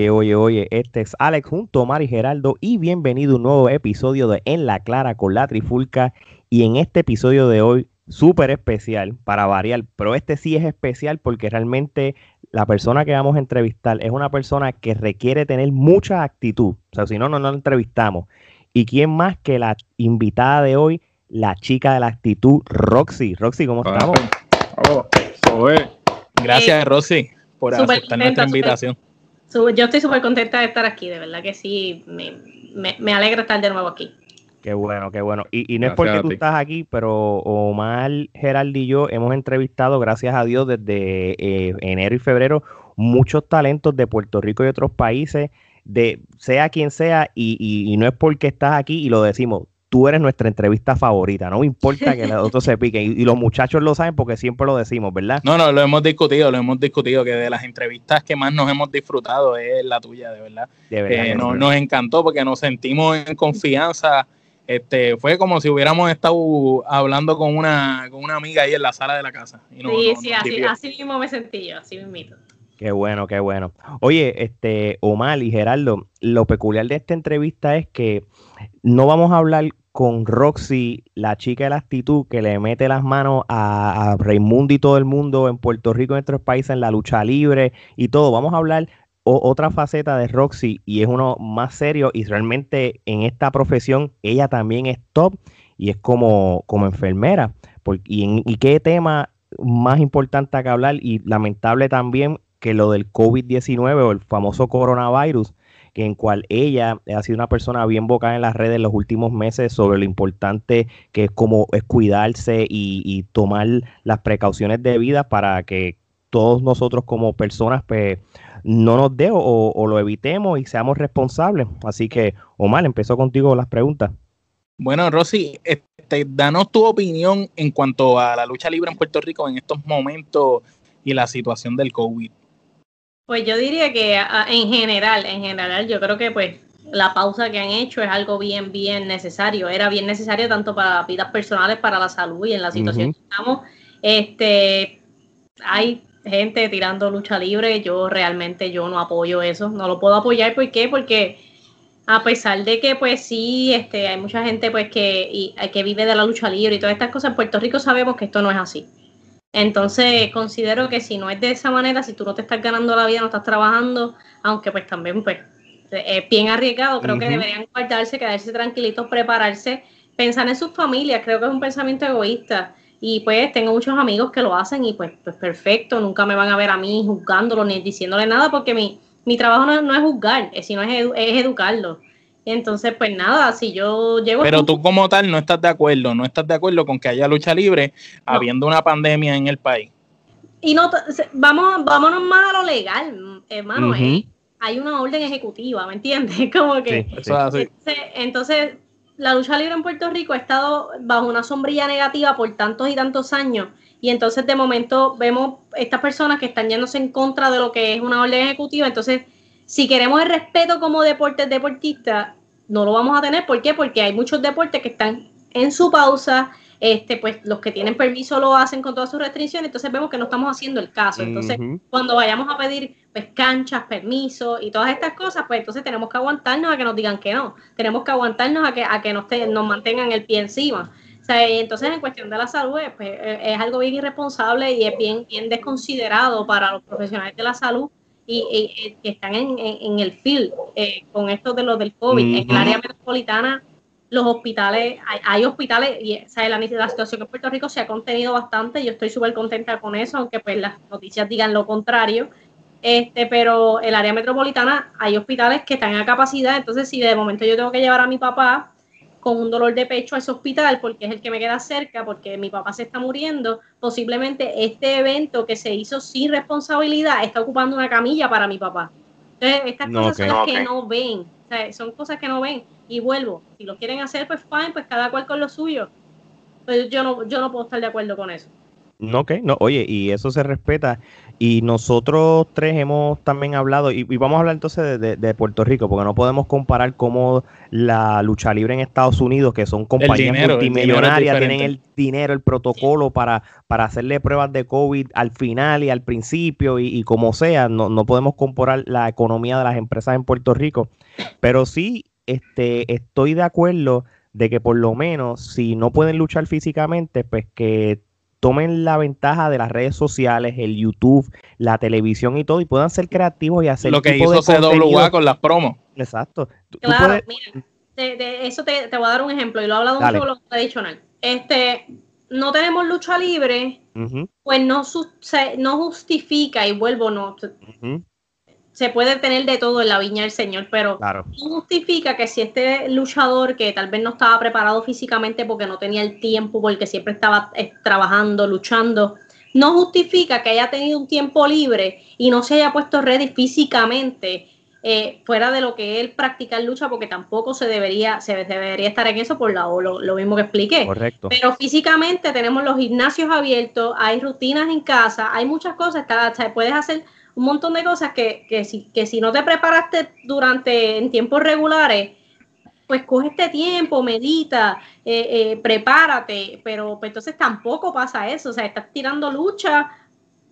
Oye, oye, oye, este es Alex junto a Mari Geraldo y bienvenido a un nuevo episodio de En la Clara con la Trifulca. Y en este episodio de hoy, súper especial para variar, pero este sí es especial porque realmente la persona que vamos a entrevistar es una persona que requiere tener mucha actitud. O sea, si no, no nos entrevistamos. ¿Y quién más que la invitada de hoy, la chica de la actitud, Roxy? Roxy, ¿cómo estamos? Oh, Gracias, Roxy, por aceptar nuestra invitación. Yo estoy súper contenta de estar aquí, de verdad que sí, me, alegra estar de nuevo aquí. Qué bueno, qué bueno. Y, no es porque tú estás aquí, pero Omar, Gerald y yo hemos entrevistado, gracias a Dios, desde eh, enero y febrero, muchos talentos de Puerto Rico y otros países, de sea quien sea, y, y no es porque estás aquí y lo decimos, tú eres nuestra entrevista favorita. No me importa que los otros se piquen. Y, los muchachos lo saben porque siempre lo decimos, ¿verdad? No, no, lo hemos discutido, lo hemos discutido, que de las entrevistas que más nos hemos disfrutado es la tuya, de verdad. De verdad eh, nos encantó porque nos sentimos en confianza. Este, fue como si hubiéramos estado hablando con una, con una amiga ahí en la sala de la casa. sí, sí, así, así, mismo me sentí yo, así mismo. Qué bueno, qué bueno. Oye, este, Omar y Gerardo, lo peculiar de esta entrevista es que no vamos a hablar con Roxy, la chica de la actitud que le mete las manos a, Raimundo y todo el mundo en Puerto Rico, en otros países, en la lucha libre y todo. Vamos a hablar otra faceta de Roxy y es uno más serio y realmente en esta profesión ella también es top y es como, como enfermera. y, y qué tema más importante que hablar y lamentable también que lo del COVID-19 o el famoso coronavirus, en cual ella ha sido una persona bien vocada en las redes en los últimos meses sobre lo importante que es como es cuidarse y, tomar las precauciones debidas para que todos nosotros como personas pues no nos dé o, lo evitemos y seamos responsables. Así que, Omar, empezó contigo las preguntas. Bueno, Rosy, este, danos tu opinión en cuanto a la lucha libre en Puerto Rico en estos momentos y la situación del COVID. Pues yo diría que en general, en general, yo creo que pues la pausa que han hecho es algo bien, bien necesario. Era bien necesario tanto para vidas personales, para la salud y en la situación que estamos. Este, hay gente tirando lucha libre. Yo realmente yo no apoyo eso. No lo puedo apoyar. ¿Por qué? Porque a pesar de que pues sí, este, hay mucha gente pues que, que vive de la lucha libre y todas estas cosas, en Puerto Rico sabemos que esto no es así. Entonces considero que si no es de esa manera, si tú no te estás ganando la vida, no estás trabajando, aunque pues también pues es bien arriesgado, creo que deberían guardarse, quedarse tranquilitos, prepararse, pensar en sus familias, creo que es un pensamiento egoísta. Y pues tengo muchos amigos que lo hacen y pues, pues perfecto, nunca me van a ver a mí juzgándolo ni diciéndole nada porque mi, mi trabajo no, es juzgar, sino es, es educarlo. Entonces, pues nada, si yo llego... Pero tú como tal no estás de acuerdo, no estás de acuerdo con que haya lucha libre habiendo una pandemia en el país. Y no, vamos, vámonos más a lo legal, hermano. Eh, hay una orden ejecutiva, ¿me entiendes? Como que... Entonces, la lucha libre en Puerto Rico ha estado bajo una sombrilla negativa por tantos y tantos años. Y entonces de momento vemos estas personas que están yéndose en contra de lo que es una orden ejecutiva. Entonces si queremos el respeto como deportes deportistas, no lo vamos a tener. ¿Por qué? Porque hay muchos deportes que están en su pausa. Este, pues los que tienen permiso lo hacen con todas sus restricciones, entonces vemos que no estamos haciendo el caso. Entonces, cuando vayamos a pedir pues canchas, permisos y todas estas cosas, pues entonces tenemos que aguantarnos a que nos digan que no. Tenemos que aguantarnos a que, a que nos, nos mantengan el pie encima. O sea, entonces en cuestión de la salud, pues es algo bien irresponsable y es bien, bien desconsiderado para los profesionales de la salud y, que están en, el field eh, con esto de lo del COVID. En el área metropolitana, los hospitales, hay, hospitales, y la, la, situación en Puerto Rico se ha contenido bastante, yo estoy súper contenta con eso, aunque pues las noticias digan lo contrario. Este, pero el área metropolitana hay hospitales que están a capacidad, entonces si de momento yo tengo que llevar a mi papá con un dolor de pecho a ese hospital porque es el que me queda cerca, porque mi papá se está muriendo, posiblemente este evento que se hizo sin responsabilidad está ocupando una camilla para mi papá. Entonces, estas cosas son las que no ven, son cosas que no ven. Y vuelvo, si lo quieren hacer, pues fine, pues cada cual con lo suyo. Pero yo no, yo no puedo estar de acuerdo con eso. No, ok, no, oye, y eso se respeta. Y nosotros tres hemos también hablado, y, vamos a hablar entonces de, Puerto Rico, porque no podemos comparar cómo la lucha libre en Estados Unidos, que son compañías multimillonarias, tienen el dinero, el protocolo para, para hacerle pruebas de COVID al final y al principio, y, como sea, no, no podemos comparar la economía de las empresas en Puerto Rico. Pero sí, este, estoy de acuerdo de que por lo menos si no pueden luchar físicamente, pues que tomen la ventaja de las redes sociales, el YouTube, la televisión y todo, y puedan ser creativos y hacer lo que hizo CWA con las promos. Exacto. Claro, mira, de, eso te, voy a dar un ejemplo, y lo he hablado mucho con lo tradicional. Este, no tenemos lucha libre, pues no, no justifica, y vuelvo, no, se puede tener de todo en la viña del Señor, pero no justifica que si este luchador que tal vez no estaba preparado físicamente porque no tenía el tiempo, porque siempre estaba eh, trabajando, luchando, no justifica que haya tenido un tiempo libre y no se haya puesto ready físicamente eh, fuera de lo que él practica en lucha, porque tampoco se debería, se debería estar en eso por lo, lo mismo que expliqué. Correcto. Pero físicamente tenemos los gimnasios abiertos, hay rutinas en casa, hay muchas cosas, está, puedes hacer un montón de cosas que, que, si, que si no te preparaste durante en tiempos regulares, pues coge este tiempo, medita, eh, eh, prepárate, pero pues, entonces tampoco pasa eso, o sea, estás tirando lucha,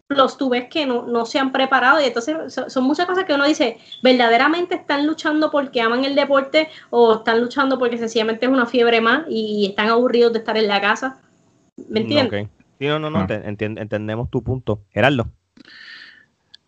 los tú ves que no, se han preparado y entonces son, muchas cosas que uno dice, verdaderamente están luchando porque aman el deporte o están luchando porque sencillamente es una fiebre más y están aburridos de estar en la casa. ¿Me entiendes? Sí, no, no, no, ah. entendemos tu punto. Gerardo.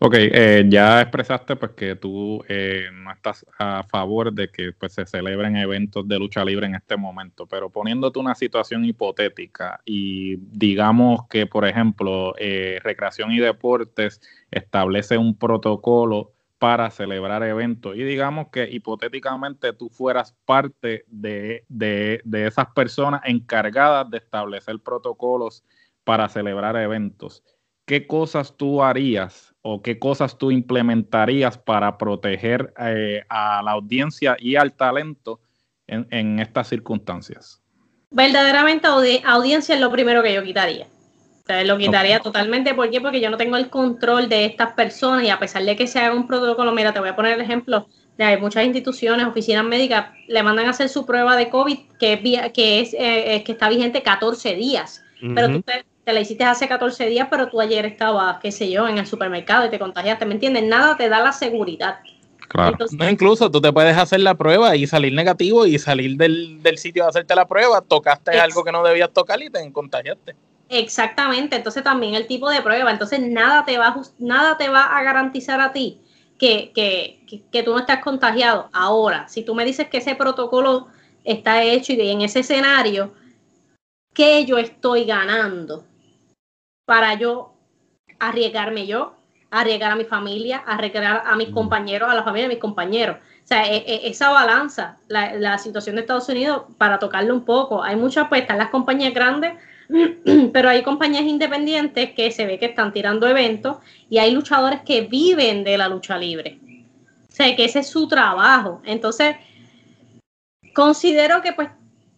Ok, eh, ya expresaste pues que tú eh, no estás a favor de que pues, se celebren eventos de lucha libre en este momento, pero poniéndote una situación hipotética y digamos que, por ejemplo, eh, Recreación y Deportes establece un protocolo para celebrar eventos y digamos que hipotéticamente tú fueras parte de, de, de esas personas encargadas de establecer protocolos para celebrar eventos. ¿Qué cosas tú harías o qué cosas tú implementarías para proteger eh, a la audiencia y al talento en, estas circunstancias? Verdaderamente audiencia es lo primero que yo quitaría. O sea, lo quitaría totalmente. ¿Por qué? Porque yo no tengo el control de estas personas y a pesar de que se haga un protocolo, mira, te voy a poner el ejemplo de hay muchas instituciones, oficinas médicas, le mandan a hacer su prueba de COVID que, que, es, eh, que está vigente 14 días. Pero tú te la hiciste hace 14 días, pero tú ayer estabas, qué sé yo, en el supermercado y te contagiaste, ¿me entiendes? Nada te da la seguridad. Claro. no, incluso tú te puedes hacer la prueba y salir negativo y salir del, sitio de hacerte la prueba, tocaste algo que no debías tocar y te contagiaste. Exactamente, entonces también el tipo de prueba, entonces nada te va, nada te va a garantizar a ti que, que, que, que tú no estás contagiado. Ahora, si tú me dices que ese protocolo está hecho y en ese escenario, ¿qué yo estoy ganando? Para yo arriesgarme yo, arriesgar a mi familia, arriesgar a mis compañeros, a la familia de mis compañeros. O sea, e, e, esa balanza, la, situación de Estados Unidos, para tocarlo un poco, hay muchas, pues están las compañías grandes, pero hay compañías independientes que se ve que están tirando eventos y hay luchadores que viven de la lucha libre. O sea, que ese es su trabajo. Entonces, considero que pues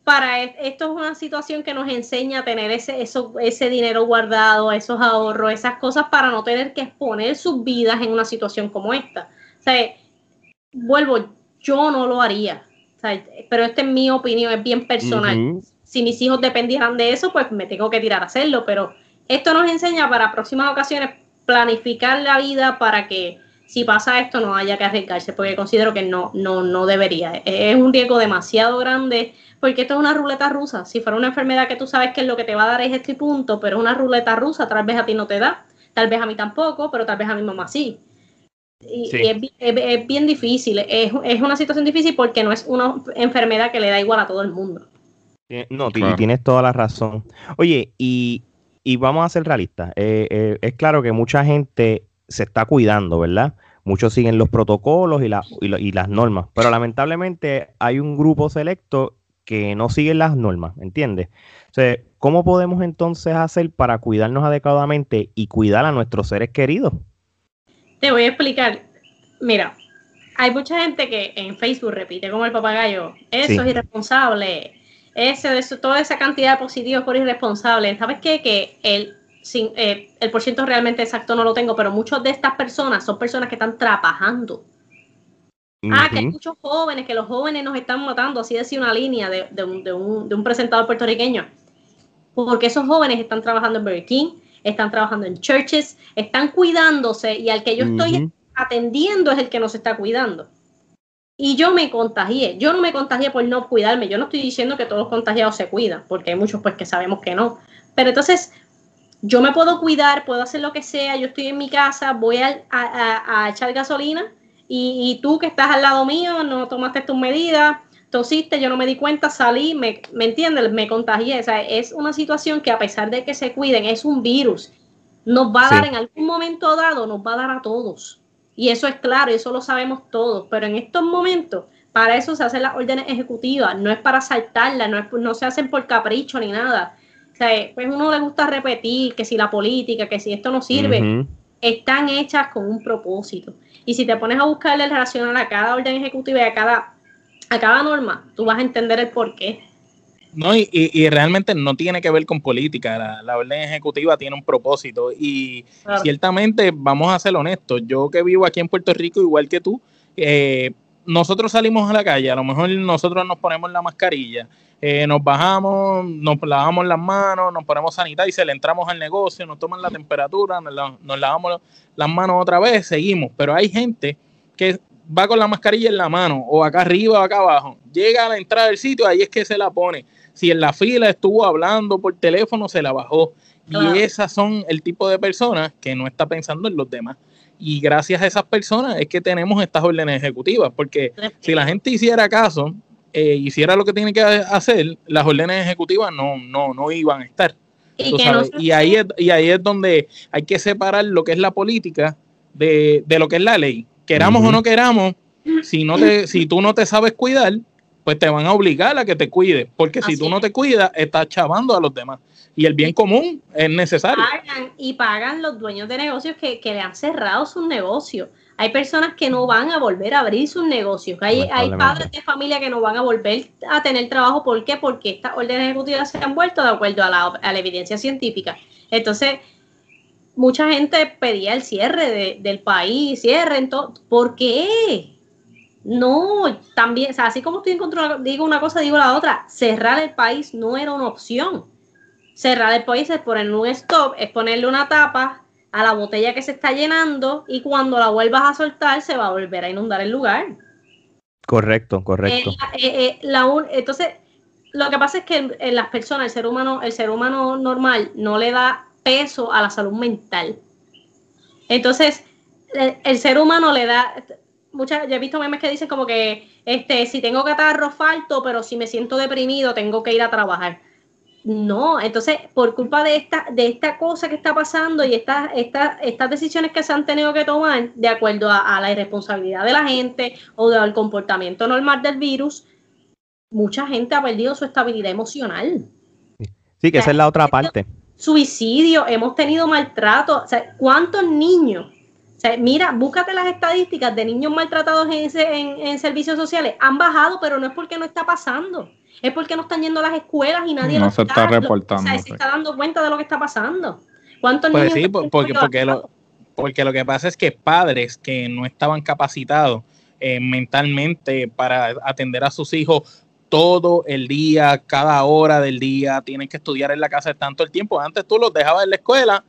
para esto es una situación que nos enseña a tener ese, eso, ese dinero guardado, esos ahorros, esas cosas para no tener que exponer sus vidas en una situación como esta. O sea, vuelvo, yo no lo haría, pero esta es mi opinión, es bien personal. Si mis hijos dependieran de eso, pues me tengo que tirar a hacerlo, pero esto nos enseña para próximas ocasiones planificar la vida para que si pasa esto no haya que arriesgarse, porque considero que no, no, no debería. Es un riesgo demasiado grande, porque esto es una ruleta rusa. Si fuera una enfermedad que tú sabes que lo que te va a dar es este punto, pero es una ruleta rusa, tal vez a ti no te da, tal vez a mí tampoco, pero tal vez a mi mamá sí. Y, es, bien difícil, es, una situación difícil porque no es una enfermedad que le da igual a todo el mundo. No, tienes toda la razón. Oye, y, vamos a ser realistas. Eh, eh, es claro que mucha gente se está cuidando, ¿verdad? Muchos siguen los protocolos y, y, las normas, pero lamentablemente hay un grupo selecto que no siguen las normas, ¿entiendes? O sea, ¿cómo podemos entonces hacer para cuidarnos adecuadamente y cuidar a nuestros seres queridos? Te voy a explicar. Mira, hay mucha gente que en Facebook repite como el papagayo, eso es irresponsable, eso, eso, toda esa cantidad de positivos por irresponsable. ¿Sabes qué? Que el sin, eh, el porciento realmente exacto no lo tengo, pero muchas de estas personas son personas que están trabajando. Ah, que hay muchos jóvenes, que los jóvenes nos están matando, así decía una línea de, de, un, de, un, de un presentador puertorriqueño. Porque esos jóvenes están trabajando en Burger King, están trabajando en churches, están cuidándose y al que yo estoy atendiendo es el que nos está cuidando. Y yo me contagié. Yo no me contagié por no cuidarme. Yo no estoy diciendo que todos los contagiados se cuidan, porque hay muchos pues que sabemos que no. Pero entonces yo me puedo cuidar, puedo hacer lo que sea, yo estoy en mi casa, voy a, echar gasolina y, tú que estás al lado mío no tomaste tus medidas, tosiste, yo no me di cuenta, salí, me, ¿me entiendes? Me contagié. O sea, es una situación que a pesar de que se cuiden, es un virus. Nos va a dar en algún momento dado, nos va a dar a todos. Y eso es claro, y eso lo sabemos todos, pero en estos momentos, para eso se hacen las órdenes ejecutivas, no es para saltarlas, no, es, no se hacen por capricho ni nada. O sea, pues uno le gusta repetir que si la política, que si esto no sirve, están hechas con un propósito. Y si te pones a buscarle relación a cada orden ejecutiva y a cada, a cada norma, tú vas a entender el por qué. No, y, y, realmente no tiene que ver con política, la, orden ejecutiva tiene un propósito y ciertamente, vamos a ser honestos, yo que vivo aquí en Puerto Rico igual que tú, eh, nosotros salimos a la calle, a lo mejor nosotros nos ponemos la mascarilla, eh, nos bajamos, nos lavamos las manos, nos ponemos sanitizer, le entramos al negocio, nos toman la temperatura, nos, nos lavamos las manos otra vez, seguimos, pero hay gente que va con la mascarilla en la mano, o acá arriba o acá abajo, llega a la entrada del sitio, ahí es que se la pone si en la fila estuvo hablando por teléfono, se la bajó. Y esas son el tipo de personas que no está pensando en los demás. Y gracias a esas personas es que tenemos estas órdenes ejecutivas, porque si la gente hiciera caso, eh, hiciera lo que tiene que hacer, las órdenes ejecutivas no, no, no iban a estar. Y, ahí es, y ahí es donde hay que separar lo que es la política de, lo que es la ley. Queramos o no queramos, si, no te, si tú no te sabes cuidar, pues te van a obligar a que te cuides, porque si tú no te cuidas, estás chavando a los demás. Y el bien común es necesario. y pagan los dueños de negocios que, le han cerrado sus negocios. Hay personas que no van a volver a abrir sus negocios. Hay, hay padres de familia que no van a volver a tener trabajo. ¿Por qué? Porque estas órdenes ejecutivas se han vuelto de acuerdo a la, a la evidencia científica. Entonces, mucha gente pedía el cierre del país, cierre. ¿Por qué? No, también, o sea, así como estoy en contra, digo una cosa, digo la otra. Cerrar el país no era una opción. Cerrar el país es ponerle un stop, es ponerle una tapa a la botella que se está llenando y cuando la vuelvas a soltar se va a volver a inundar el lugar. Correcto, correcto. Eh, eh, entonces, lo que pasa es que las personas, el ser humano, el ser humano normal no le da peso a la salud mental. Entonces, el ser humano le da, muchas, yo he visto memes que dicen como que este, si tengo catarro falto, pero si me siento deprimido, tengo que ir a trabajar. No, entonces, por culpa de esta, de esta cosa que está pasando y estas estas decisiones que se han tenido que tomar de acuerdo a, la irresponsabilidad de la gente o del comportamiento normal del virus, mucha gente ha perdido su estabilidad emocional. Sí, que esa es la otra parte. Suicidio, hemos tenido maltrato. O sea, ¿cuántos niños mira, búscate las estadísticas de niños maltratados en, en, servicios sociales. Han bajado, pero no es porque no está pasando. Es porque no están yendo a las escuelas y nadie no se está, reportando. se está dando cuenta de lo que está pasando. ¿Cuántos pues niños? Sí, porque, porque, lo, porque lo que pasa es que padres que no estaban capacitados eh, mentalmente para atender a sus hijos todo el día, cada hora del día, tienen que estudiar en la casa tanto el tiempo. Antes tú los dejabas en la escuela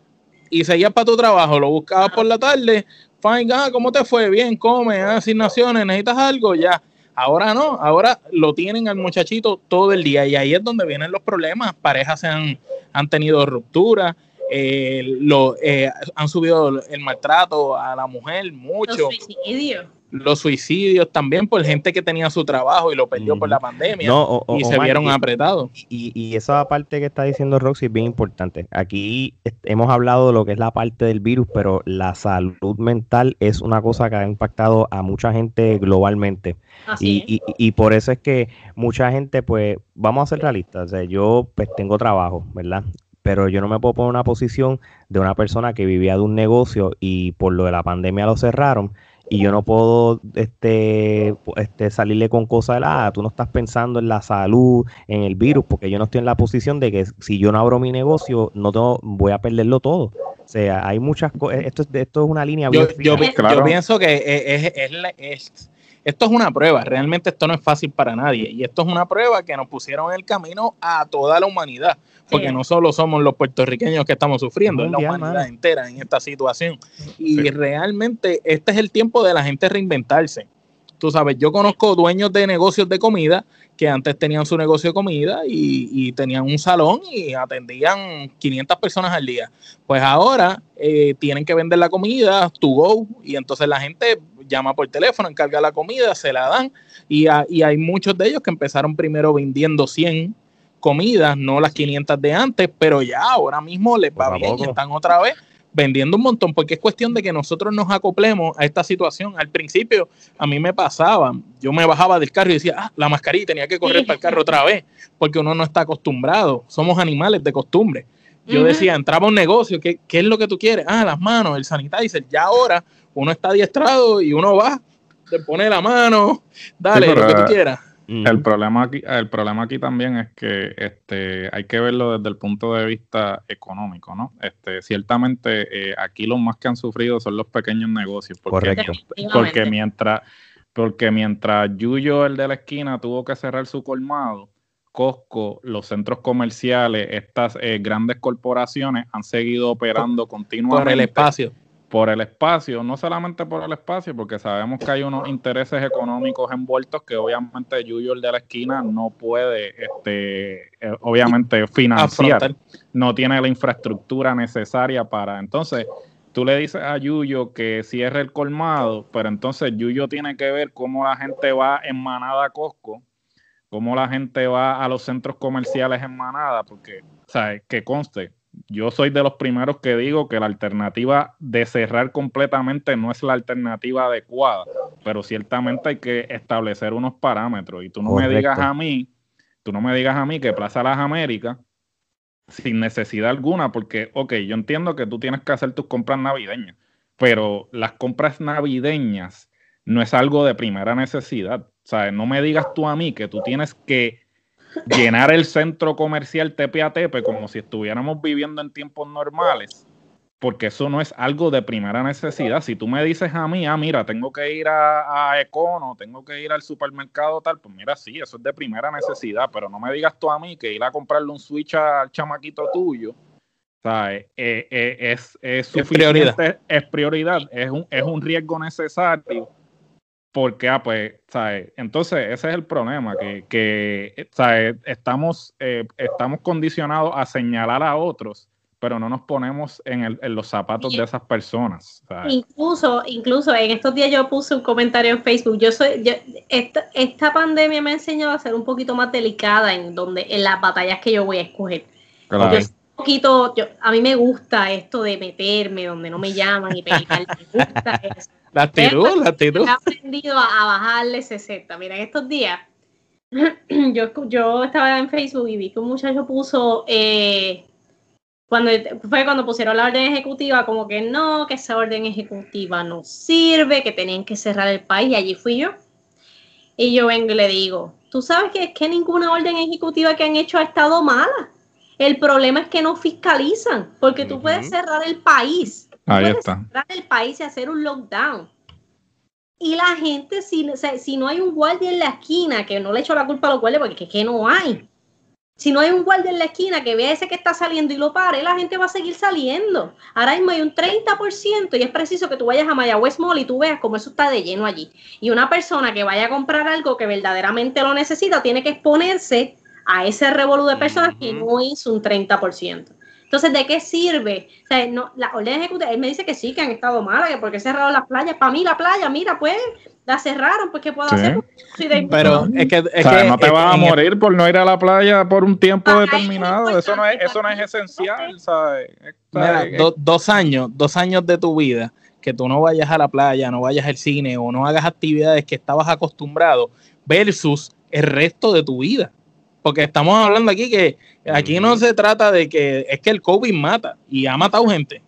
y seguías para tu trabajo, lo buscabas por la tarde, fine, ah, ¿cómo te fue? Bien, come, ah, asignaciones, necesitas algo, ya. Ahora no, ahora lo tienen al muchachito todo el día y ahí es donde vienen los problemas. Parejas se han, han tenido rupturas, eh, eh, han subido el maltrato a la mujer mucho. Los suicidios. Los suicidios también por gente que tenía su trabajo y lo perdió por la pandemia y se vieron apretados. Y, y, esa parte que está diciendo Roxy es bien importante. Aquí hemos hablado de lo que es la parte del virus, pero la salud mental es una cosa que ha impactado a mucha gente globalmente. y, y, por eso es que mucha gente, pues, vamos a ser realistas. O sea, yo pues tengo trabajo, ¿verdad? pero yo no me puedo poner en una posición de una persona que vivía de un negocio y por lo de la pandemia lo cerraron y yo no puedo este, este salirle con cosas de la, ah, tú no estás pensando en la salud, en el virus, porque yo no estoy en la posición de que si yo no abro mi negocio, no tengo, voy a perderlo todo. O sea, hay muchas cosas, esto, esto es una línea yo, yo, yo, pienso que es, es, es, esto es una prueba, realmente esto no es fácil para nadie y esto es una prueba que nos pusieron en el camino a toda la humanidad, porque no solo somos los puertorriqueños que estamos sufriendo, es la humanidad entera en esta situación. Y realmente este es el tiempo de la gente reinventarse. Tú sabes, yo conozco dueños de negocios de comida que antes tenían su negocio de comida y, tenían un salón y atendían 500 personas al día. Pues ahora eh, tienen que vender la comida to go y entonces la gente llama por teléfono, encarga la comida, se la dan y, hay muchos de ellos que empezaron primero vendiendo 100 comidas, no las 500 de antes, pero ya ahora mismo les va bien y están otra vez vendiendo un montón, porque es cuestión de que nosotros nos acoplemos a esta situación. Al principio a mí me pasaba, yo me bajaba del carro y decía, ah, la mascarilla, tenía que correr para el carro otra vez, porque uno no está acostumbrado, somos animales de costumbre. Yo decía, entraba a un negocio, ¿qué, ¿qué, es lo que tú quieres? Ah, las manos, el sanitizer. Ya ahora uno está adiestrado y uno va, te pone la mano, dale, lo que tú quieras. El problema aquí, el problema aquí también es que este, hay que verlo desde el punto de vista económico, ¿no? Este, ciertamente eh, aquí los más que han sufrido son los pequeños negocios. Porque, Correcto. Porque mientras, porque mientras Yuyo, el de la esquina, tuvo que cerrar su colmado, Costco, los centros comerciales, estas eh, grandes corporaciones han seguido operando continuamente. Por el espacio por el espacio, no solamente por el espacio, porque sabemos que hay unos intereses económicos envueltos que obviamente Yuyo, el de la esquina, no puede, este, eh, obviamente, financiar. No tiene la infraestructura necesaria para. Entonces, tú le dices a Yuyo que cierre el colmado, pero entonces Yuyo tiene que ver cómo la gente va en manada a Costco, cómo la gente va a los centros comerciales en manada, porque, ¿sabes? Que conste, yo soy de los primeros que digo que la alternativa de cerrar completamente no es la alternativa adecuada, pero ciertamente hay que establecer unos parámetros. Y tú no me digas a mí, tú no me digas a mí que Plaza Las Américas, sin necesidad alguna, porque, ok, yo entiendo que tú tienes que hacer tus compras navideñas, pero las compras navideñas no es algo de primera necesidad. O sea, no me digas tú a mí que tú tienes que llenar el centro comercial tepe a tepe como si estuviéramos viviendo en tiempos normales, porque eso no es algo de primera necesidad. Si tú me dices a mí, ah, mira, tengo que ir a, a Econo, tengo que ir al supermercado tal, pues mira, sí, eso es de primera necesidad, pero no me digas tú a mí que ir a comprarle un switch al chamaquito tuyo. ¿sabes? Eh, eh, es, es, prioridad. es prioridad, es un, es un riesgo necesario porque, ah, pues, ¿sabes? Entonces, ese es el problema, que, que ¿sabes? Estamos, eh, estamos condicionados a señalar a otros, pero no nos ponemos en, el, en los zapatos de esas personas. Incluso, incluso en estos días yo puse un comentario en Facebook. Yo soy, yo, esta, esta pandemia me ha enseñado a ser un poquito más delicada en donde, en las batallas que yo voy a escoger. Yo un poquito, yo, a mí me gusta esto de meterme donde no me llaman y pelear, me gusta eso. La actitud, la actitud. He aprendido a, bajarle 60. Mira, en estos días, yo, yo estaba en Facebook y vi que un muchacho puso, eh, cuando fue cuando pusieron la orden ejecutiva, como que no, que esa orden ejecutiva no sirve, que tenían que cerrar el país, y allí fui yo. Y yo vengo y le digo, tú sabes que es que ninguna orden ejecutiva que han hecho ha estado mala. El problema es que no fiscalizan, porque tú puedes cerrar el país Ahí está. el país y hacer un lockdown. Y la gente, si, si no hay un guardia en la esquina, que no le echo la culpa a los guardias, porque es que no hay. Si no hay un guardia en la esquina que vea ese que está saliendo y lo pare, la gente va a seguir saliendo. Ahora mismo hay un 30% y es preciso que tú vayas a Mayagüez Mall y tú veas cómo eso está de lleno allí. Y una persona que vaya a comprar algo que verdaderamente lo necesita tiene que exponerse a ese revolú de personas que no hizo un 30%. Entonces, ¿de qué sirve? O sea, no, la orden ejecutiva, él me dice que sí, que han estado malas, que porque cerraron las playas. Para mí, la playa, mira, pues, la cerraron, pues, ¿qué puedo hacer? Pero es que, es que no te vas a morir por no ir a la playa por un tiempo determinado. Eso no es, eso no es esencial, ¿sabes? Mira, dos años, dos años de tu vida que tú no vayas a la playa, no vayas al cine o no hagas actividades que estabas acostumbrado versus el resto de tu vida. Porque estamos hablando aquí que aquí no se trata de que es que el COVID mata y ha matado gente.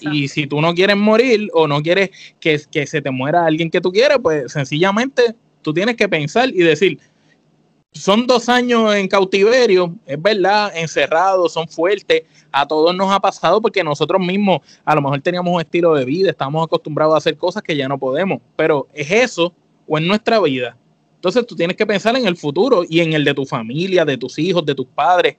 Y si tú no quieres morir o no quieres que, que se te muera alguien que tú quieres, pues sencillamente tú tienes que pensar y decir, son dos años en cautiverio, es verdad, encerrados, son fuertes, a todos nos ha pasado porque nosotros mismos a lo mejor teníamos un estilo de vida, estamos acostumbrados a hacer cosas que ya no podemos, pero es eso o en nuestra vida. Entonces tú tienes que pensar en el futuro y en el de tu familia, de tus hijos, de tus padres.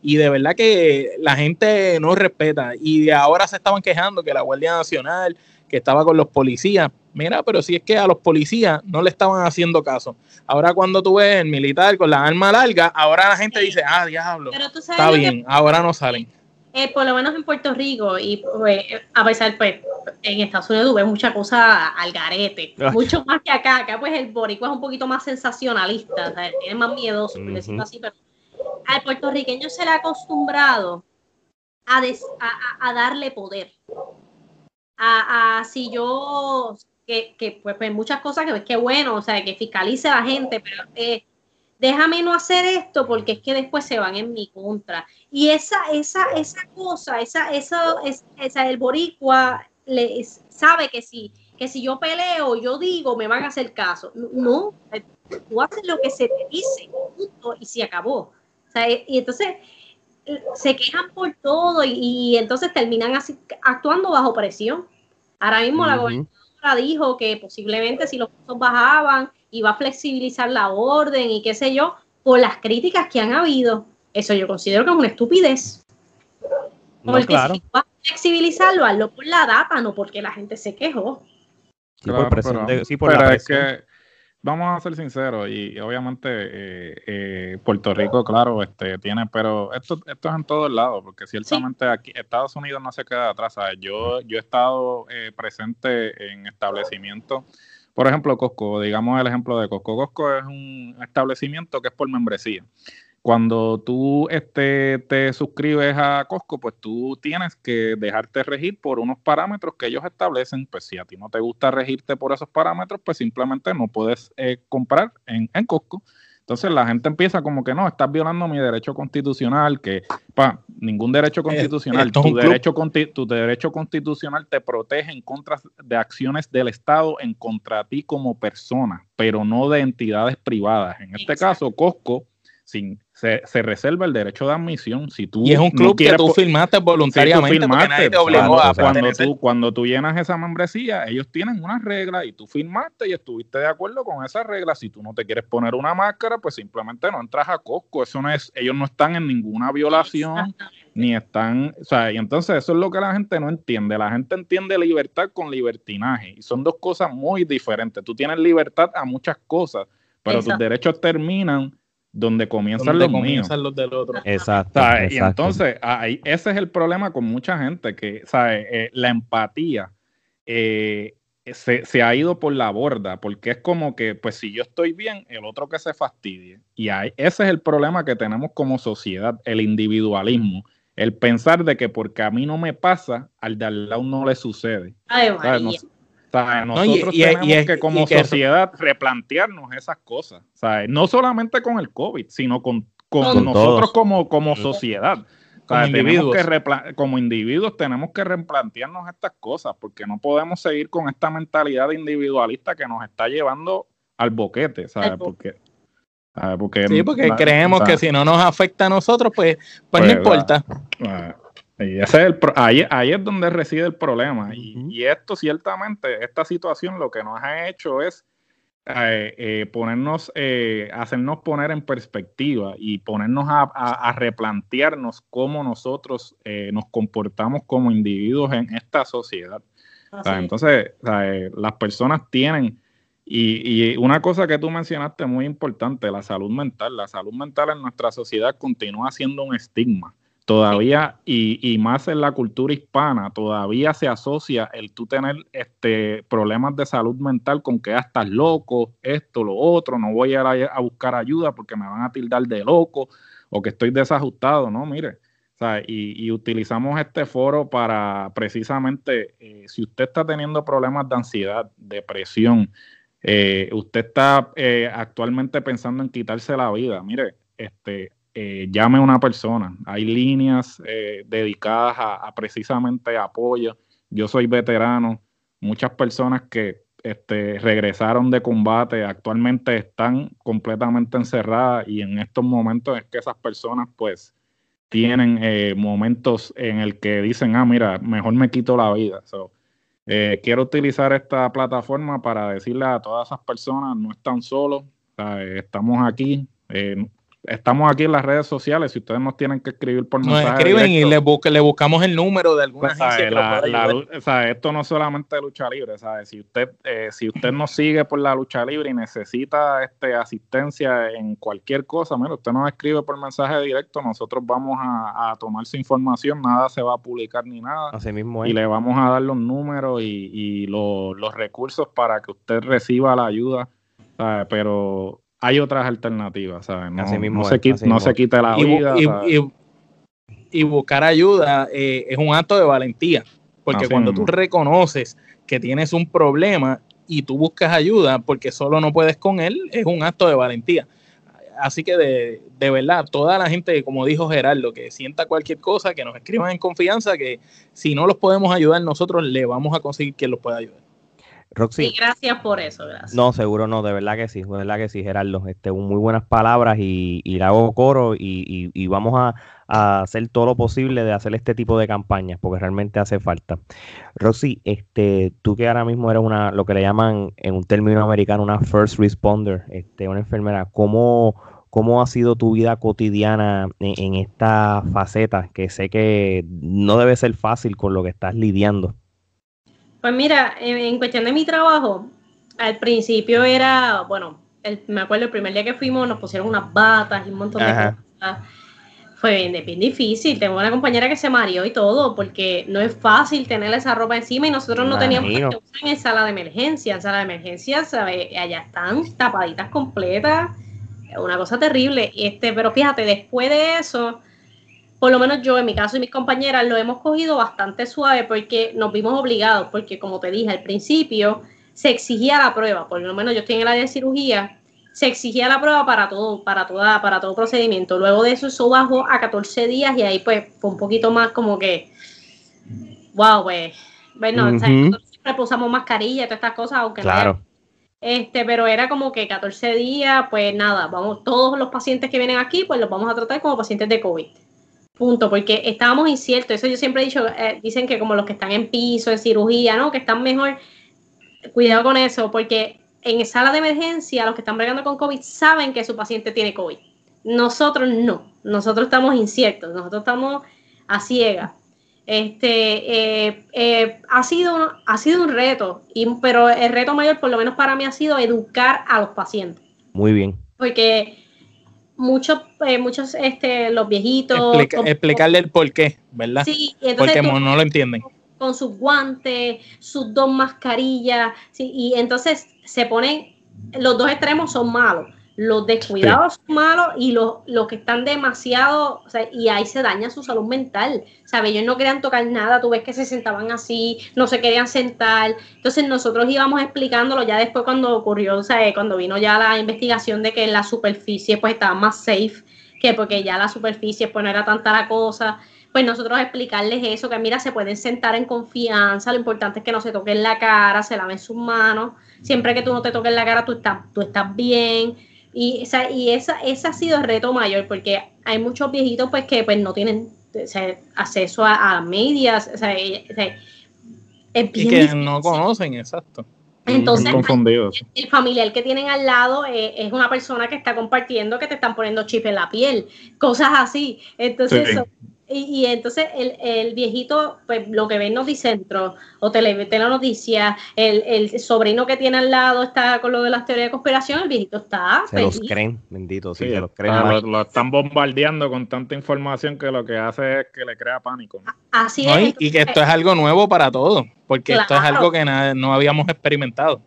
Y de verdad que la gente no respeta. Y ahora se estaban quejando que la Guardia Nacional, que estaba con los policías, mira, pero si es que a los policías no le estaban haciendo caso. Ahora cuando tú ves el militar con la arma larga, ahora la gente dice, ah, diablo, está bien, ahora no salen. Eh, por lo menos en Puerto Rico y pues, a pesar pues en Estados Unidos ves mucha cosa al garete, ah. mucho más que acá, acá pues el boricua es un poquito más sensacionalista, o sea, tiene más miedoso, por decirlo así, pero al puertorriqueño se le ha acostumbrado a, a, darle poder. A, a, si yo, que, que pues, pues muchas cosas que, que bueno, o sea, que fiscalice a la gente, pero eh, déjame no hacer esto porque es que después se van en mi contra. Y esa, esa, esa cosa, esa, esa, esa, el boricua le, sabe que si, que si yo peleo, yo digo, me van a hacer caso. No, tú haces lo que se te dice y se acabó. y entonces se quejan por todo y, entonces terminan así, actuando bajo presión. Ahora mismo la gobernadora dijo que posiblemente si los costos bajaban, va a flexibilizar la orden y qué sé yo, por las críticas que han habido. Eso yo considero que es una estupidez. porque si va a flexibilizarlo, hazlo por la data, no porque la gente se quejó. Sí, por presión sí, por la Es que, vamos a ser sinceros, y, obviamente eh, eh, Puerto Rico, claro, este tiene, pero esto, esto es en todos lados, porque ciertamente aquí Estados Unidos no se queda atrás. Yo, yo he estado eh, presente en establecimientos por ejemplo, Costco, digamos el ejemplo de Costco. Costco es un establecimiento que es por membresía. Cuando tú este, te suscribes a Costco, pues tú tienes que dejarte regir por unos parámetros que ellos establecen. Pues si a ti no te gusta regirte por esos parámetros, pues simplemente no puedes eh, comprar en, en Costco. Entonces la gente empieza como que no, estás violando mi derecho constitucional, que pa, ningún derecho eh, constitucional, tu, derecho, tu derecho constitucional te protege en contra de acciones del Estado en contra de ti como persona, pero no de entidades privadas. En este caso, Costco sin, se, se, reserva el derecho de admisión. Si tú y es un club que tú firmaste voluntariamente. cuando, tú, cuando tú llenas esa membresía, ellos tienen unas reglas y tú firmaste y estuviste de acuerdo con esas reglas. Si tú no te quieres poner una máscara, pues simplemente no entras a Costco. Eso no es, ellos no están en ninguna violación, ni están, o sea, y entonces eso es lo que la gente no entiende. La gente entiende libertad con libertinaje y son dos cosas muy diferentes. Tú tienes libertad a muchas cosas, pero tus derechos terminan donde comienzan, los, comienzan los del otro. Exacto, Y entonces, ahí, ese es el problema con mucha gente, que ¿sabe? Eh, la empatía eh, se, ha ido por la borda, porque es como que, pues si yo estoy bien, el otro que se fastidie. Y ahí, ese es el problema que tenemos como sociedad, el individualismo. El pensar de que porque a mí no me pasa, al de al lado no le sucede. Ay, nosotros tenemos que como sociedad replantearnos esas cosas. No solamente con el COVID, sino con, nosotros como, como sociedad. Como, individuos. Que como individuos tenemos que replantearnos estas cosas porque no podemos seguir con esta mentalidad individualista que nos está llevando al boquete, ¿sabes? Porque, porque, sí, porque creemos que si no nos afecta a nosotros, pues, pues, no pues, importa. Y ese es el ahí, ahí, es donde reside el problema. y, esto ciertamente, esta situación lo que nos ha hecho es eh, eh, ponernos, eh, hacernos poner en perspectiva y ponernos a, replantearnos cómo nosotros nos comportamos como individuos en esta sociedad. entonces, las personas tienen, y, y, una cosa que tú mencionaste muy importante, la salud mental. La salud mental en nuestra sociedad continúa siendo un estigma todavía, y, más en la cultura hispana, todavía se asocia el tú tener este, problemas de salud mental con que ah, estás loco, esto, lo otro, no voy a a, buscar ayuda porque me van a tildar de loco o que estoy desajustado, ¿no? Mire, y, utilizamos este foro para precisamente, eh, si usted está teniendo problemas de ansiedad, depresión, eh, usted está eh, actualmente pensando en quitarse la vida, mire, este, eh, llame a una persona. Hay líneas eh, dedicadas a, precisamente apoyo yo soy veterano, muchas personas que este, regresaron de combate actualmente están completamente encerradas y en estos momentos es que esas personas pues tienen eh, momentos en el que dicen, ah, mira, mejor me quito la vida. Eh, quiero utilizar esta plataforma para decirle a todas esas personas, no están solos, estamos aquí, eh, estamos aquí en las redes sociales. Si ustedes nos tienen que escribir por mensaje. Nos escriben y le, le, buscamos el número de alguna pues, agencia. esto no es solamente lucha libre. ¿sabes? Si usted eh, si usted nos sigue por la lucha libre y necesita este, asistencia en cualquier cosa, mira, usted nos escribe por mensaje directo. Nosotros vamos a, tomar su información. Nada se va a publicar ni nada. Así mismo Y le vamos a dar los números y, y los, los recursos para que usted reciba la ayuda. Pero hay otras alternativas, ¿sabes? No, se, quita la vida. Y, buscar ayuda eh, es un acto de valentía, porque cuando tú reconoces que tienes un problema y tú buscas ayuda porque solo no puedes con él, es un acto de valentía. Así que de, de verdad, toda la gente, como dijo Gerardo, que sienta cualquier cosa, que nos escriban en confianza, que si no los podemos ayudar nosotros, le vamos a conseguir que los pueda ayudar. Roxy. Sí, gracias por eso, gracias. No, seguro no, de verdad que sí, de verdad que sí, Gerardo. Este, muy buenas palabras y, y le hago coro y, vamos a, hacer todo lo posible de hacer este tipo de campañas porque realmente hace falta. Roxy, este, tú que ahora mismo eres una, lo que le llaman en un término americano, una first responder, este, una enfermera, ¿cómo, cómo ha sido tu vida cotidiana en, en esta faceta que sé que no debe ser fácil con lo que estás lidiando? Pues mira, en, cuestión de mi trabajo, al principio era, bueno, me acuerdo el primer día que fuimos nos pusieron unas batas y un montón de cosas. Fue bien, difícil. Tengo una compañera que se mareó y todo, porque no es fácil tener esa ropa encima y nosotros no teníamos que usar en sala de emergencia. En sala de emergencia, ¿sabes? allá están tapaditas completas. Una cosa terrible. Este, pero fíjate, después de eso, por lo menos yo en mi caso y mis compañeras lo hemos cogido bastante suave porque nos vimos obligados, porque como te dije al principio, se exigía la prueba, por lo menos yo estoy en el área de cirugía, se exigía la prueba para todo, para toda, para todo procedimiento. Luego de eso, eso bajó a 14 días y ahí pues fue un poquito más como que, wow, pues, bueno, nosotros siempre usamos mascarilla y todas estas cosas, aunque claro. este, pero era como que 14 días, pues nada, vamos, todos los pacientes que vienen aquí, pues los vamos a tratar como pacientes de COVID. Punto, porque estábamos inciertos. Eso yo siempre he dicho, eh, dicen que como los que están en piso, en cirugía, ¿no? Que están mejor. Cuidado con eso, porque en sala de emergencia, los que están bregando con COVID saben que su paciente tiene COVID. Nosotros no. Nosotros estamos inciertos. Nosotros estamos a ciegas. Este, eh, eh, ha, sido, ha sido un reto, y, pero el reto mayor, por lo menos para mí, ha sido educar a los pacientes. Muy bien. Porque muchos, eh, muchos, este, los viejitos. explicarle el por qué, ¿verdad? Sí, entonces, Porque no lo entienden. Con sus guantes, sus dos mascarillas, sí, y entonces se ponen, los dos extremos son malos los descuidados son malos y los, los, que están demasiado, o sea, y ahí se daña su salud mental, ¿sabes? Ellos no querían tocar nada, tú ves que se sentaban así, no se querían sentar, entonces nosotros íbamos explicándolo ya después cuando ocurrió, o sea, cuando vino ya la investigación de que la superficie pues estaba más safe, que porque ya la superficie pues no era tanta la cosa, pues nosotros explicarles eso, que mira, se pueden sentar en confianza, lo importante es que no se toquen la cara, se laven sus manos, siempre que tú no te toques la cara, tú estás, tú estás bien, y, esa, y esa, ese ha sido el reto mayor, porque hay muchos viejitos pues que pues no tienen acceso a, medias, o sea, y que no conocen, exacto. Entonces, el familiar que tienen al lado eh, es una persona que está compartiendo que te están poniendo chip en la piel, cosas así. Entonces, y, entonces el, el, viejito, pues lo que ve en Noticentro o tele, Noticia, el, el sobrino que tiene al lado está con lo de las teorías de conspiración, el viejito está. Se los creen, bendito, sí, se los creen. lo, están bombardeando con tanta información que lo que hace es que le crea pánico. Así es. y, que esto es algo nuevo para todos, porque esto es algo que no habíamos experimentado.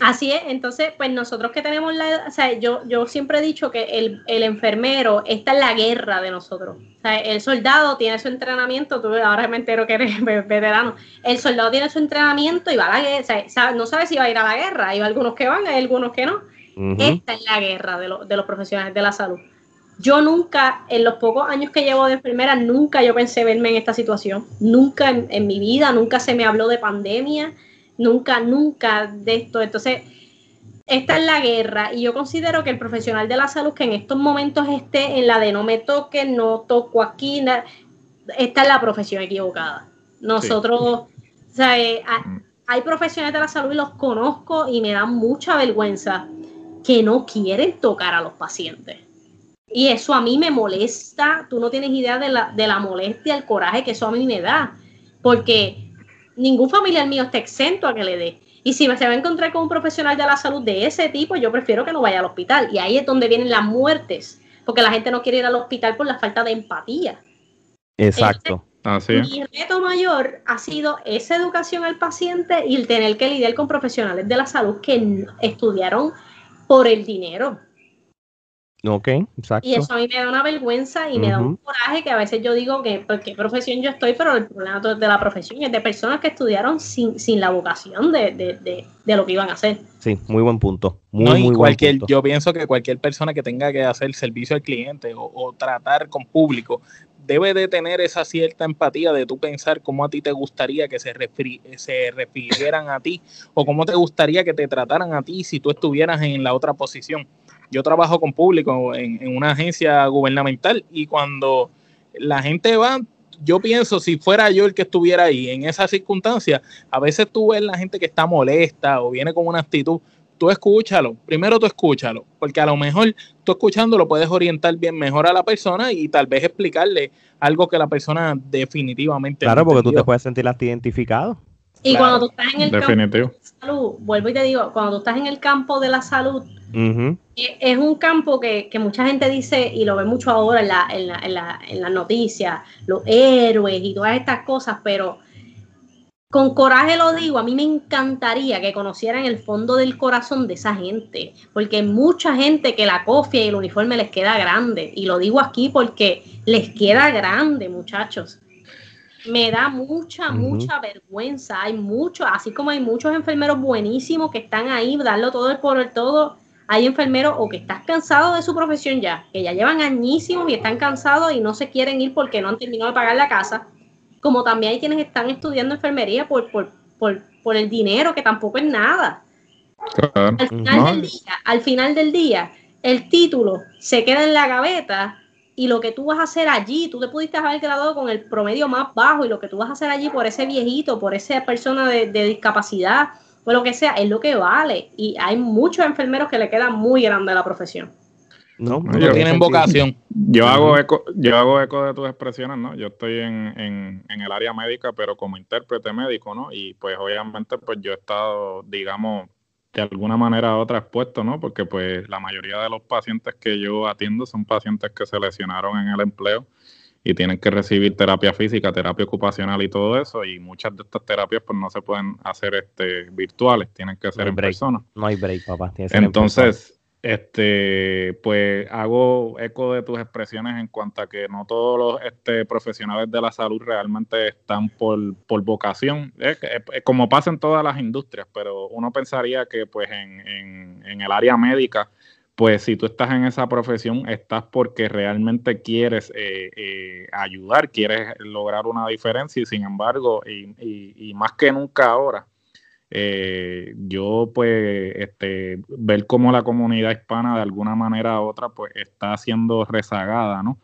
Así es, entonces, pues nosotros que tenemos la, o sea, yo, yo siempre he dicho que el, el enfermero está en la guerra de nosotros. O sea, el soldado tiene su entrenamiento, tú ahora me entero que eres veterano, el soldado tiene su entrenamiento y va a la guerra, o sea, no sabe si va a ir a la guerra, hay algunos que van, hay algunos que no. Esta es la guerra de, de los profesionales de la salud. Yo nunca, en los pocos años que llevo de enfermera, nunca yo pensé verme en esta situación. Nunca en, mi vida, nunca se me habló de pandemia, nunca, nunca de esto. Entonces, esta es la guerra y yo considero que el profesional de la salud que en estos momentos esté en la de no me toque, no toco aquí, esta es la profesión equivocada. Nosotros, o sea, eh, mm. hay profesionales de la salud y los conozco y me dan mucha vergüenza que no quieren tocar a los pacientes. Y eso a mí me molesta, tú no tienes idea de la, de la molestia, el coraje que eso a mí me da, porque ningún familiar mío está exento a que le dé. Y si se va a encontrar con un profesional de la salud de ese tipo, yo prefiero que no vaya al hospital. Y ahí es donde vienen las muertes, porque la gente no quiere ir al hospital por la falta de empatía. Exacto. Mi reto mayor ha sido esa educación al paciente y el tener que lidiar con profesionales de la salud que estudiaron por el dinero. Ok, exacto. Y eso a mí me da una vergüenza y me da un coraje que a veces yo digo que por qué profesión yo estoy, pero el problema de la profesión es de personas que estudiaron sin, la vocación de, lo que iban a hacer. Sí, muy buen punto. Muy, muy cualquier, Yo pienso que cualquier persona que tenga que hacer servicio al cliente o, tratar con público debe de tener esa cierta empatía de tú pensar cómo a ti te gustaría que se, se refirieran a ti o cómo te gustaría que te trataran a ti si tú estuvieras en la otra posición yo trabajo con público en, una agencia gubernamental y cuando la gente va, yo pienso, si fuera yo el que estuviera ahí en esa circunstancia, a veces tú ves la gente que está molesta o viene con una actitud, tú escúchalo, primero tú escúchalo, porque a lo mejor tú escuchándolo puedes orientar bien mejor a la persona y tal vez explicarle algo que la persona definitivamente... Claro, porque tú te puedes sentir identificado. Y cuando tú estás en el campo de la salud, vuelvo y te digo, cuando tú estás en el campo de la salud, e, es un campo que, mucha gente dice, y lo ve mucho ahora en, la, en, la, en, la, en las noticias, los héroes y todas estas cosas, pero con coraje lo digo, a mí me encantaría que conocieran el fondo del corazón de esa gente, porque hay mucha gente que la cofia y el uniforme les queda grande, y lo digo aquí porque les queda grande, muchachos me da mucha, mucha vergüenza. Hay muchos, así como hay muchos enfermeros buenísimos que están ahí, darlo todo por el todo. Hay enfermeros o que están cansados de su profesión ya, que ya llevan añísimos y están cansados y no se quieren ir porque no han terminado de pagar la casa. Como también hay quienes están estudiando enfermería por, por, por, por el dinero, que tampoco es nada. Al final del día, al final del día, el título se queda en la gaveta y lo que tú vas a hacer allí, tú te pudiste haber graduado con el promedio más bajo y lo que tú vas a hacer allí por ese viejito, por esa persona de, discapacidad o lo que sea, es lo que vale. Y hay muchos enfermeros que le quedan muy grande la profesión. No, no tienen vocación. Yo hago eco, yo hago eco de tus expresiones, ¿no? Yo estoy en, en, en, el área médica, pero como intérprete médico, ¿no? Y pues obviamente pues yo he estado, digamos, de alguna manera u otra expuesto, ¿no? Porque pues la mayoría de los pacientes que yo atiendo son pacientes que se lesionaron en el empleo y tienen que recibir terapia física, terapia ocupacional y todo eso y muchas de estas terapias pues no se pueden hacer este virtuales, tienen que ser en persona. No hay break, papá. Entonces, este, pues hago eco de tus expresiones en cuanto a que no todos los este, profesionales de la salud realmente están por, por vocación, como pasa en todas las industrias, pero uno pensaría que pues en, el área médica, pues si tú estás en esa profesión, estás porque realmente quieres eh, eh, ayudar, quieres lograr una diferencia y sin embargo, y más que nunca ahora, eh, yo pues este, ver cómo la comunidad hispana de alguna manera u otra pues está siendo rezagada, ¿no?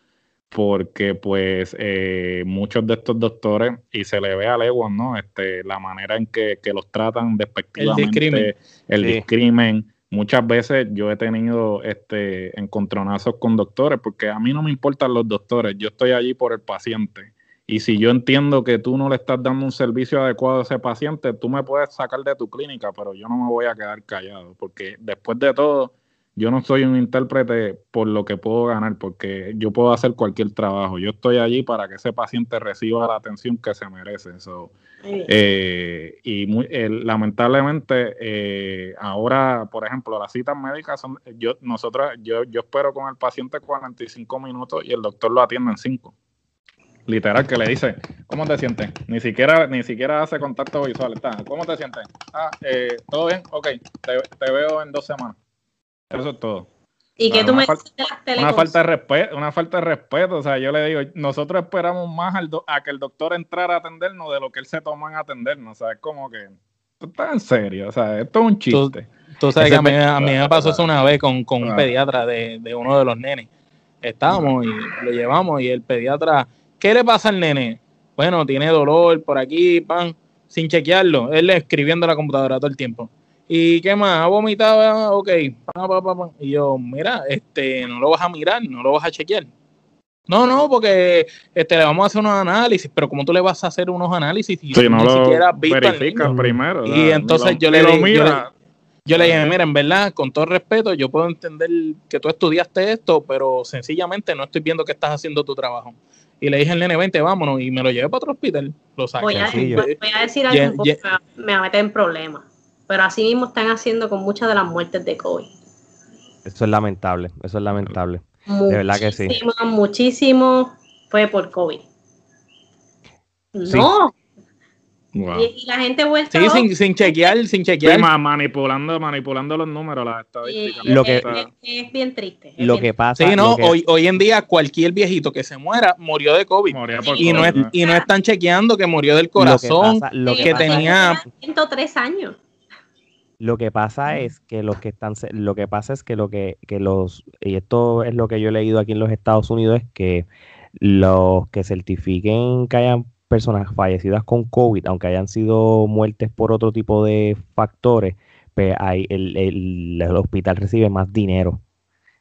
Porque pues eh, muchos de estos doctores, y se le ve a Lewon, ¿no? Este, la manera en que, los tratan despectivamente, el discrimen. Muchas veces yo he tenido este encontronazos con doctores, porque a mí no me importan los doctores, yo estoy allí por el paciente y si yo entiendo que tú no le estás dando un servicio adecuado a ese paciente, tú me puedes sacar de tu clínica, pero yo no me voy a quedar callado, porque después de todo, yo no soy un intérprete por lo que puedo ganar, porque yo puedo hacer cualquier trabajo. Yo estoy allí para que ese paciente reciba la atención que se merece. Eh, y lamentablemente, eh, ahora, por ejemplo, las citas médicas son, yo, nosotros, yo, yo espero con el paciente 45 minutos y el doctor lo atiende en 5 literal que le dice, ¿cómo te sientes? Ni siquiera, ni siquiera hace contacto visual. Está, ¿Cómo te sientes? Ah, eh, ¿todo bien? Ok, te, veo en dos semanas. Eso es todo. ¿Y que tú me dices Una falta de respeto, una falta de respeto. O sea, yo le digo, nosotros esperamos más a que el doctor entrara a atendernos de lo que él se toma en atendernos. O sea, es como que esto está en serio. O sea, esto es un chiste. Tú, sabes que a mí, me pasó eso una vez con, con un pediatra de, de, uno de los nenes. Estábamos y lo llevamos y el pediatra, ¿qué le pasa al nene? Bueno, tiene dolor por aquí, pan, sin chequearlo. Él escribiendo la computadora todo el tiempo ¿Y qué más? ¿Ha vomitado? Ah, ok. y yo, mira, este, no lo vas a mirar, no lo vas a chequear. No, no, porque este, le vamos a hacer unos análisis, pero ¿cómo tú le vas a hacer unos análisis si no ni siquiera verifican primero? Y entonces yo, le dije, yo, le dije, mira, en verdad, con todo respeto, yo puedo entender que tú estudiaste esto, pero sencillamente no estoy viendo que estás haciendo tu trabajo. Y le dije al nene, vente, vámonos, y me lo llevé para otro hospital. Lo saqué. Voy a, decir algo que me va a meter en problemas pero así mismo están haciendo con muchas de las muertes de COVID. Eso es lamentable, eso es lamentable. de verdad que sí. Muchísimo fue por COVID. No. Y, la gente vuelta. Sí, sin, sin, chequear, sin chequear. manipulando, manipulando los números, las estadísticas. lo que, es, bien triste. lo que pasa. Sí, no, hoy, hoy en día cualquier viejito que se muera murió de COVID. y, no y no están chequeando que murió del corazón, lo que, tenía. 103 años. Lo que pasa es que los que están, lo que pasa es que lo que, que los, y esto es lo que yo he leído aquí en los Estados Unidos, es que los que certifiquen que hayan personas fallecidas con COVID, aunque hayan sido muertes por otro tipo de factores, pues hay, el, el, el hospital recibe más dinero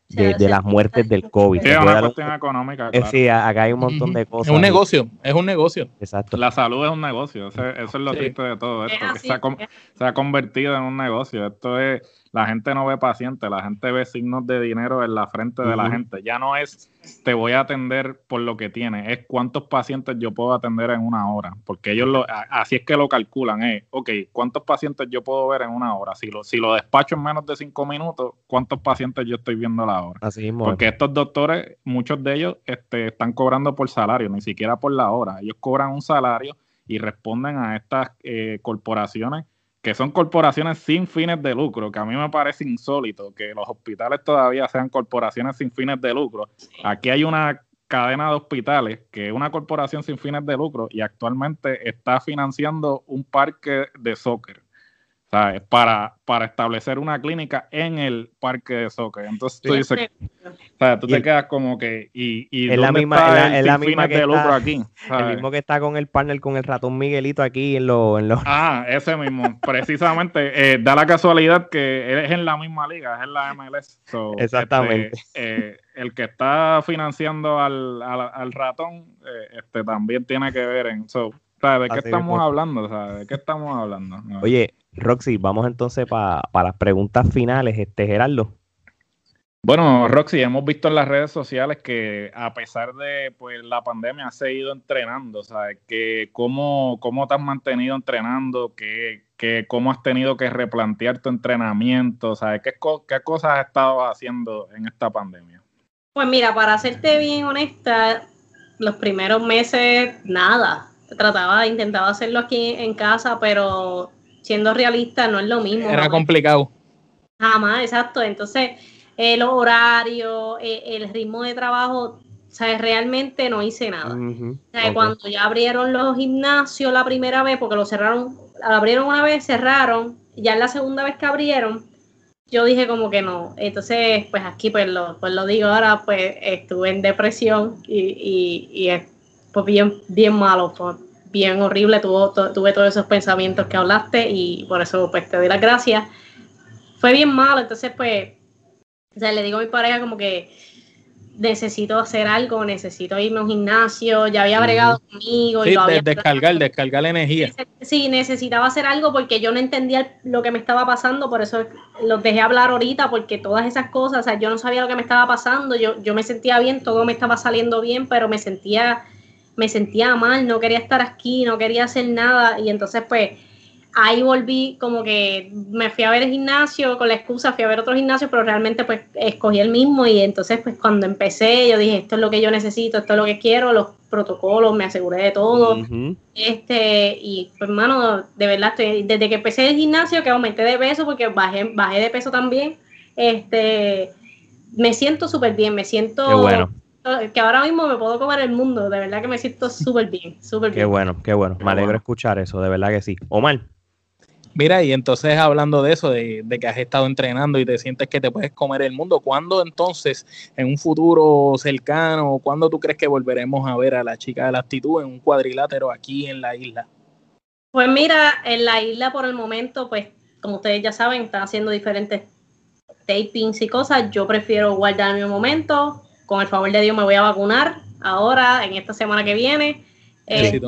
de, las muertes del COVID. Sí, es una cuestión económica. Eh, sí, acá hay un montón de cosas. Es un negocio, es un negocio. Exacto. La salud es un negocio, eso, es lo triste de todo esto, que se ha, se ha, convertido en un negocio. Esto es la gente no ve paciente, la gente ve signos de dinero en la frente de la gente. Ya no es te voy a atender por lo que tiene, es cuántos pacientes yo puedo atender en una hora, porque ellos lo, así es que lo calculan, eh, ok, cuántos pacientes yo puedo ver en una hora, si lo, si lo despacho en menos de cinco minutos, cuántos pacientes yo estoy viendo a la hora. Así mismo. Porque estos doctores, muchos de ellos este, están cobrando por salario, ni siquiera por la hora, ellos cobran un salario y responden a estas eh, corporaciones que son corporaciones sin fines de lucro, que a mí me parece insólito que los hospitales todavía sean corporaciones sin fines de lucro. Aquí hay una cadena de hospitales que es una corporación sin fines de lucro y actualmente está financiando un parque de soccer. Para, para establecer una clínica en el parque de soccer. Entonces tú dices, tú te quedas como que, y, y es la misma, es la, misma que está, aquí. El mismo que está con el partner, con el ratón Miguelito aquí en los... En Ah, ese mismo, precisamente. Eh, da la casualidad que es en la misma liga, es en la MLS. Exactamente. Este, eh, el que está financiando al, al, ratón eh, este, también tiene que ver en... So, ¿De qué estamos hablando? ¿De qué estamos hablando? Oye, Roxy, vamos entonces para las preguntas finales, este Gerardo. Bueno, Roxy, hemos visto en las redes sociales que a pesar de pues, la pandemia has seguido entrenando, ¿sabes? Que cómo, cómo te has mantenido entrenando, que, que cómo has tenido que replantear tu entrenamiento, ¿sabes? ¿Qué, ¿Qué cosas has estado haciendo en esta pandemia? Pues mira, para serte bien honesta, los primeros meses nada. Trataba, intentaba hacerlo aquí en casa, pero siendo realista, no es lo mismo. Era complicado. Jamás, exacto. Entonces, el horario, eh, el ritmo de trabajo, ¿sabes? Realmente no hice nada. Cuando ya abrieron los gimnasios la primera vez, porque lo cerraron, abrieron una vez, cerraron, ya en la segunda vez que abrieron, yo dije como que no. Entonces, pues aquí pues lo, pues lo digo ahora, pues estuve en depresión y, y, y es pues bien, bien malo bien horrible, tuve todos esos pensamientos que hablaste y por eso pues te doy las gracias. Fue bien malo, entonces pues, o sea, le digo a mi pareja como que necesito hacer algo, necesito irme a un gimnasio, ya había bregado conmigo. y lo había descargar, descargar la energía. Sí, necesitaba hacer algo porque yo no entendía lo que me estaba pasando, por eso los dejé hablar ahorita, porque todas esas cosas, o sea, yo no sabía lo que me estaba pasando, yo, yo me sentía bien, todo me estaba saliendo bien, pero me sentía me sentía mal, no quería estar aquí, no quería hacer nada. Y entonces pues ahí volví como que me fui a ver el gimnasio con la excusa, fui a ver otro gimnasio, pero realmente pues escogí el mismo. Y entonces pues cuando empecé yo dije esto es lo que yo necesito, esto es lo que quiero, los protocolos, me aseguré de todo, este y pues hermano, de verdad estoy, desde que empecé el gimnasio que aumenté de peso porque bajé, bajé de peso también, este me siento súper bien, me siento... bueno. Que ahora mismo me puedo comer el mundo, de verdad que me siento súper bien, súper bien. Qué bueno, qué bueno. Me alegro escuchar eso, de verdad que sí. Omar. Mira, y entonces hablando de eso, de, que has estado entrenando y te sientes que te puedes comer el mundo, ¿cuándo entonces, en un futuro cercano, cuándo tú crees que volveremos a ver a la chica de la actitud en un cuadrilátero aquí en la isla? Pues mira, en la isla por el momento, pues como ustedes ya saben, están haciendo diferentes tapings y cosas. Yo prefiero guardar mi momento. Con el favor de Dios me voy a vacunar ahora, en esta semana que viene. Eh,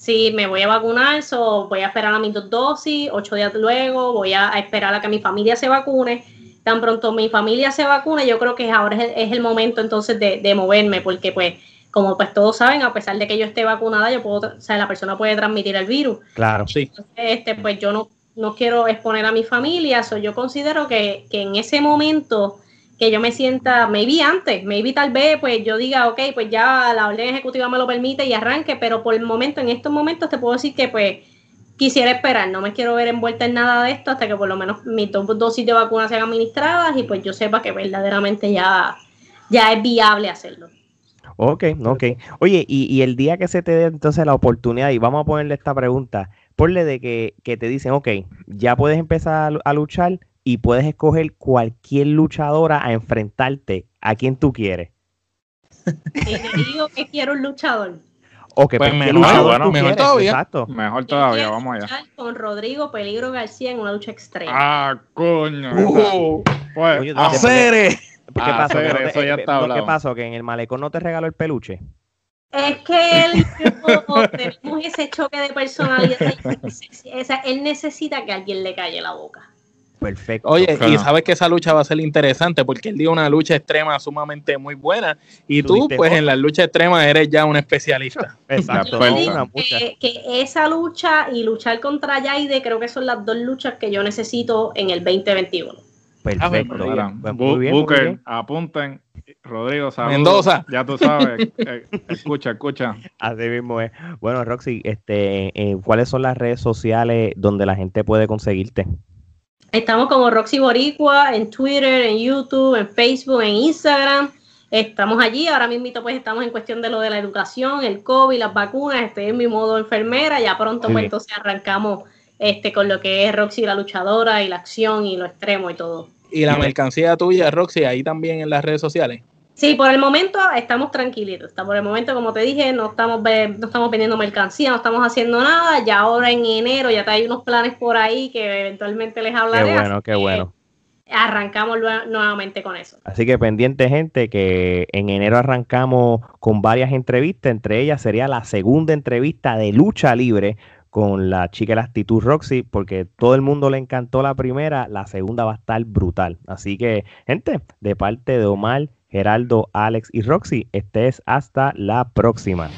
Sí, me voy a vacunar, so voy a esperar a mis dos dosis, ocho días luego, voy a, esperar a que mi familia se vacune. Tan pronto mi familia se vacune, yo creo que ahora es el, momento entonces de, moverme, porque pues, como pues todos saben, a pesar de que yo esté vacunada, yo puedo, o sea, la persona puede transmitir el virus. Claro, sí. este, pues yo no, no quiero exponer a mi familia, so yo considero que, que en ese momento que yo me sienta, maybe antes, maybe tal vez, pues yo diga, ok, pues ya la orden ejecutiva me lo permite y arranque, pero por el momento, en estos momentos te puedo decir que pues quisiera esperar, no me quiero ver envuelta en nada de esto hasta que por lo menos mis dos dosis de vacunas sean administradas y pues yo sepa que verdaderamente ya, ya es viable hacerlo. Ok, ok. Oye, y, el día que se te dé entonces la oportunidad, y vamos a ponerle esta pregunta, ponle de que, que te dicen, ok, ya puedes empezar a luchar, y puedes escoger cualquier luchadora a enfrentarte a quien tú quieres. Y te digo que quiero un luchador. O que pues mejor, bueno, mejor todavía. Exacto. Mejor todavía, vamos allá. Con Rodrigo Peligro García en una lucha extrema. Ah, coño. Uh, pues, hacer ¿Qué pasó? eso ya está ¿Qué pasó? ¿Que en el malecón no te regaló el peluche? Es que él tenemos ese choque de personalidad. él necesita que alguien le calle la boca. Perfecto. Oye, y sabes que esa lucha va a ser interesante porque él dio una lucha extrema sumamente muy buena y tú, pues en la lucha extrema eres ya un especialista. Exacto. que, que, esa lucha y luchar contra Yaide creo que son las dos luchas que yo necesito en el 2021. Perfecto. Booker, apunten. Rodrigo, saludos. Mendoza. Ya tú sabes. Eh, escucha, escucha. Así mismo es. Bueno, Roxy, este, eh, ¿cuáles son las redes sociales donde la gente puede conseguirte? Estamos como Roxy Boricua en Twitter, en YouTube, en Facebook, en Instagram. Estamos allí, ahora mismo pues estamos en cuestión de lo de la educación, el COVID, las vacunas, estoy en mi modo enfermera, ya pronto pues entonces arrancamos este con lo que es Roxy la luchadora y la acción y lo extremo y todo. ¿Y la mercancía tuya, Roxy, ahí también en las redes sociales? Sí, por el momento estamos tranquilitos. Por el momento, como te dije, no estamos, no estamos vendiendo mercancía, no estamos haciendo nada. Ya ahora en enero ya hay unos planes por ahí que eventualmente les hablaré. Qué bueno, qué bueno. Arrancamos nuevamente con eso. Así que pendiente, gente, que en enero arrancamos con varias entrevistas. Entre ellas sería la segunda entrevista de lucha libre con la chica de la actitud Roxy, porque todo el mundo le encantó la primera, la segunda va a estar brutal. Así que, gente, de parte de Omar Geraldo, Alex y Roxy. Este es hasta la próxima.